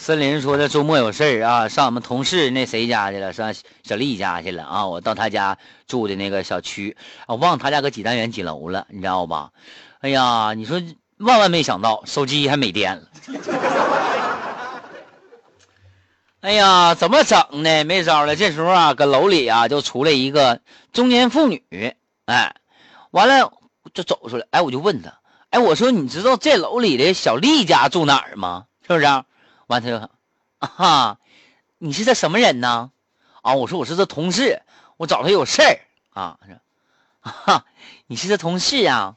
森林说：“这周末有事儿啊，上我们同事那谁家去了？上小丽家去了啊！我到他家住的那个小区，我忘他家搁几单元几楼了，你知道吧？哎呀，你说万万没想到，手机还没电了。哎呀，怎么整呢？没招了。这时候啊，搁楼里啊就出来一个中年妇女，哎，完了就走出来，哎，我就问他，哎，我说你知道这楼里的小丽家住哪儿吗？是不是？”完他就，啊，你是这什么人呢？啊，我说我是这同事，我找他有事儿啊。啊，你是这同事啊？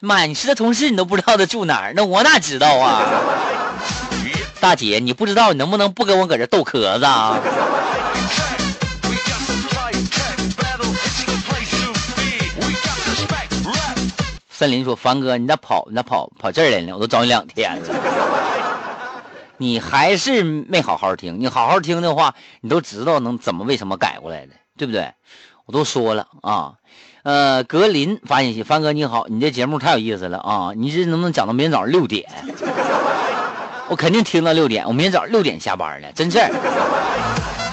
妈呀，你是这同事，你都不知道他住哪儿？那我哪知道啊？大姐，你不知道，你能不能不跟我搁这逗壳子啊？森林说：“凡哥，你咋跑？你咋跑跑这儿来了？我都找你两天了。”你还是没好好听，你好好听的话，你都知道能怎么为什么改过来的，对不对？我都说了啊，呃，格林发信息，凡哥你好，你这节目太有意思了啊，你这能不能讲到明天早上六点？我肯定听到六点，我明天早上六点下班了，真事儿。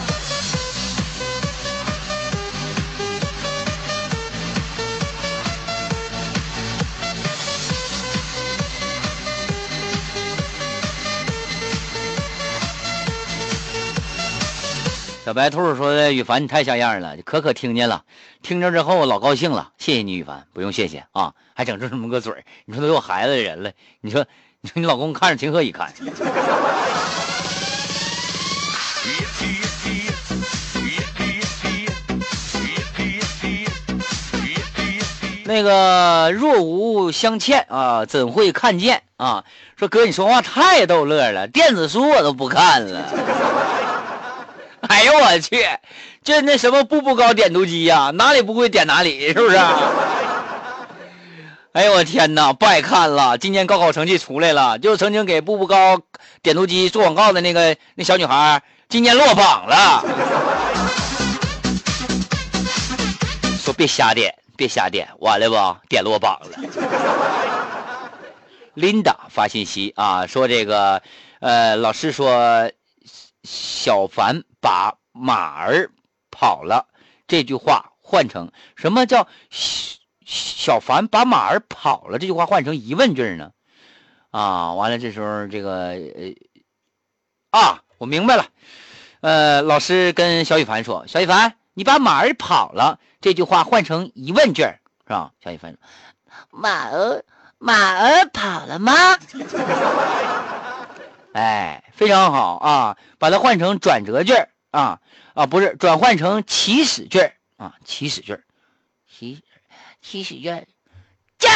小白兔说：“的：“羽凡，你太像样了，可可听见了，听着之后老高兴了，谢谢你，羽凡，不用谢谢啊，还整出这么个嘴你说都有孩子的人了，你说，你说你老公看着情何以堪？” 那个若无相欠啊，怎会看见啊？说哥，你说话太逗乐了，电子书我都不看了。哎呦我去，就那什么步步高点读机呀，哪里不会点哪里，是不是？哎呦我天哪，不爱看了。今年高考成绩出来了，就曾经给步步高点读机做广告的那个那小女孩，今年落榜了。说别瞎点，别瞎点，完了吧，点落榜了。Linda 发信息啊，说这个，呃，老师说。小凡把马儿跑了，这句话换成什么叫小小凡把马儿跑了？这句话换成疑问句呢？啊，完了，这时候这个呃啊，我明白了。呃，老师跟小雨凡说：“小雨凡，你把马儿跑了。”这句话换成疑问句是吧？小雨凡，马儿马儿跑了吗？哎，非常好啊！把它换成转折句啊啊，不是转换成起始句啊，起始句起起始句驾。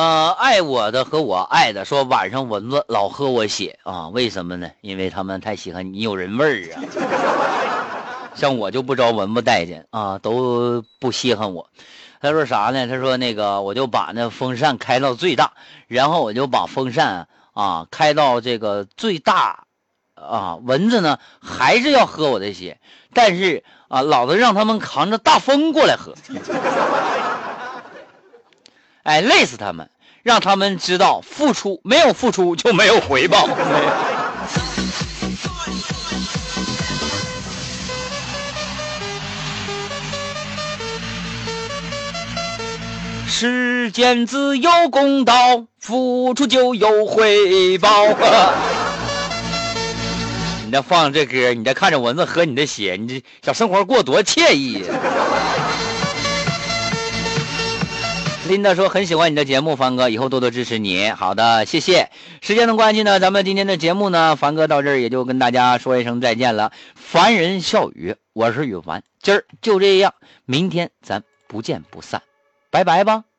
呃，爱我的和我爱的说晚上蚊子老喝我血啊，为什么呢？因为他们太喜欢你有人味儿啊。像我就不招蚊子待见啊，都不稀罕我。他说啥呢？他说那个我就把那风扇开到最大，然后我就把风扇啊开到这个最大啊，蚊子呢还是要喝我的血，但是啊，老子让他们扛着大风过来喝。哎，累死他们，让他们知道付出没有付出就没有回报。世间自有公道，付出就有回报。你再放这歌，你再看着蚊子喝你的血，你这小生活过多惬意。新的说很喜欢你的节目，凡哥以后多多支持你。好的，谢谢。时间的关系呢，咱们今天的节目呢，凡哥到这儿也就跟大家说一声再见了。凡人笑语，我是雨凡，今儿就这样，明天咱不见不散，拜拜吧。